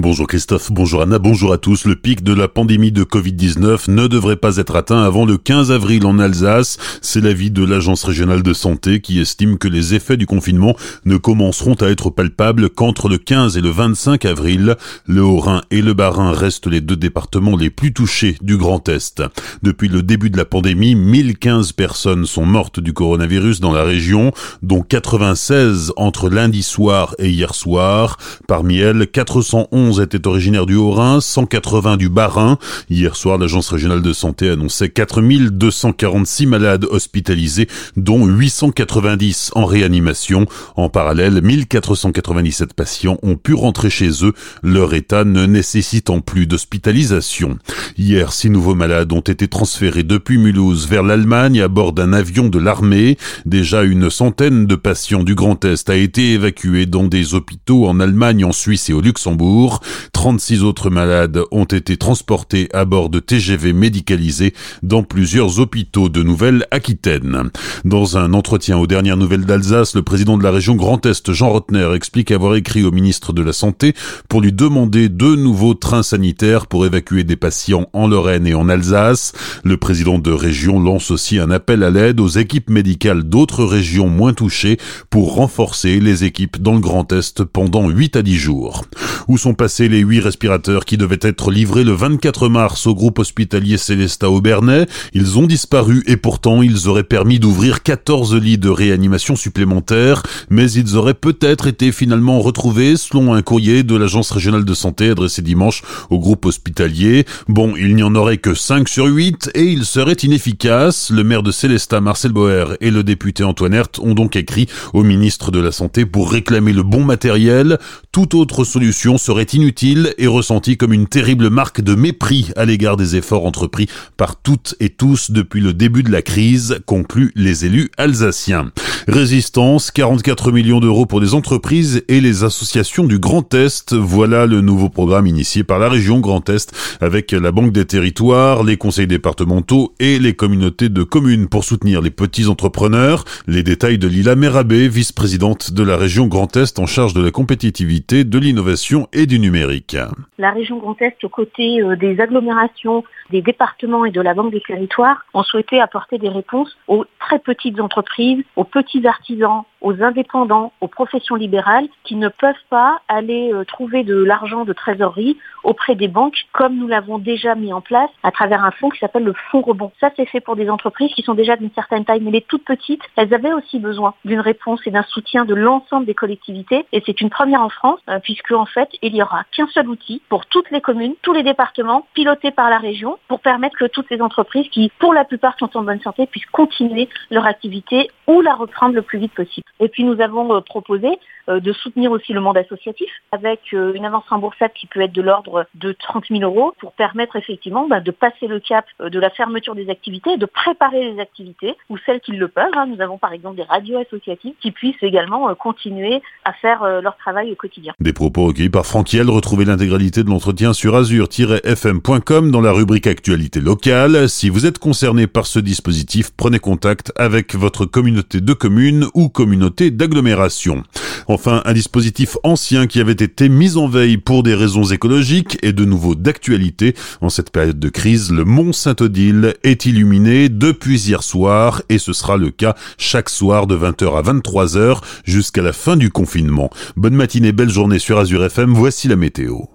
Bonjour Christophe, bonjour Anna, bonjour à tous. Le pic de la pandémie de Covid-19 ne devrait pas être atteint avant le 15 avril en Alsace. C'est l'avis de l'Agence régionale de santé qui estime que les effets du confinement ne commenceront à être palpables qu'entre le 15 et le 25 avril. Le Haut-Rhin et le Bas-Rhin restent les deux départements les plus touchés du Grand Est. Depuis le début de la pandémie, 1015 personnes sont mortes du coronavirus dans la région, dont 96 entre lundi soir et hier soir. Parmi elles, 411 étaient originaires du Haut-Rhin, 180 du Bas-Rhin. Hier soir, l'Agence régionale de santé annonçait 4246 malades hospitalisés, dont 890 en réanimation. En parallèle, 1497 patients ont pu rentrer chez eux, leur état ne nécessitant plus d'hospitalisation. Hier, six nouveaux malades ont été transférés depuis Mulhouse vers l'Allemagne à bord d'un avion de l'armée. Déjà une centaine de patients du Grand Est a été évacués dans des hôpitaux en Allemagne, en Suisse et au Luxembourg. Merci. 36 autres malades ont été transportés à bord de TGV médicalisés dans plusieurs hôpitaux de Nouvelle-Aquitaine. Dans un entretien aux dernières nouvelles d'Alsace, le président de la région Grand Est, Jean Rotner, explique avoir écrit au ministre de la Santé pour lui demander deux nouveaux trains sanitaires pour évacuer des patients en Lorraine et en Alsace. Le président de région lance aussi un appel à l'aide aux équipes médicales d'autres régions moins touchées pour renforcer les équipes dans le Grand Est pendant 8 à 10 jours. Où sont passés les huit respirateurs qui devaient être livrés le 24 mars au groupe hospitalier Célestat Aubernais Ils ont disparu et pourtant ils auraient permis d'ouvrir 14 lits de réanimation supplémentaires, mais ils auraient peut-être été finalement retrouvés selon un courrier de l'agence régionale de santé adressé dimanche au groupe hospitalier. Bon, il n'y en aurait que 5 sur 8 et ils seraient inefficaces. Le maire de Célestat, Marcel Boer, et le député Antoine Herth ont donc écrit au ministre de la Santé pour réclamer le bon matériel. Toute autre solution serait inutile et ressenti comme une terrible marque de mépris à l'égard des efforts entrepris par toutes et tous depuis le début de la crise, concluent les élus alsaciens. Résistance, 44 millions d'euros pour les entreprises et les associations du Grand Est. Voilà le nouveau programme initié par la région Grand Est avec la Banque des Territoires, les conseils départementaux et les communautés de communes pour soutenir les petits entrepreneurs. Les détails de Lila Merabé, vice-présidente de la région Grand Est en charge de la compétitivité, de l'innovation et du numérique. La région Grand Est, aux côtés euh, des agglomérations, des départements et de la Banque des territoires, ont souhaité apporter des réponses aux très petites entreprises, aux petits artisans, aux indépendants, aux professions libérales qui ne peuvent pas aller euh, trouver de l'argent de trésorerie auprès des banques comme nous l'avons déjà mis en place à travers un fonds qui s'appelle le fonds rebond. Ça, c'est fait pour des entreprises qui sont déjà d'une certaine taille, mais les toutes petites, elles avaient aussi besoin d'une réponse et d'un soutien de l'ensemble des collectivités. Et c'est une première en France, euh, puisque en fait, il y aura qu'un seul outil pour toutes les communes, tous les départements, pilotés par la région, pour permettre que toutes les entreprises qui, pour la plupart, sont en bonne santé, puissent continuer leur activité ou la reprendre le plus vite possible. Et puis nous avons euh, proposé de soutenir aussi le monde associatif avec euh, une avance remboursable qui peut être de l'ordre de 30 000 euros pour permettre effectivement bah, de passer le cap de la fermeture des activités et de préparer les activités ou celles qui le peuvent. Hein. Nous avons par exemple des radios associatives qui puissent également continuer à faire leur travail au quotidien. Des propos recueillis par Franquiel. Retrouvez l'intégralité de l'entretien sur azur-fm.com dans la rubrique actualité locale. Si vous êtes concerné par ce dispositif, prenez contact avec votre communauté de communes ou communauté d'agglomération. Enfin, un dispositif ancien qui avait été mis en veille pour des raisons écologiques et de nouveau d'actualité. En cette période de crise, le Mont Saint-Odile est illuminé depuis hier soir et ce sera le cas chaque soir de 20h à 23h jusqu'à la fin du confinement. Bonne matinée, belle journée sur Azure FM, voici la météo.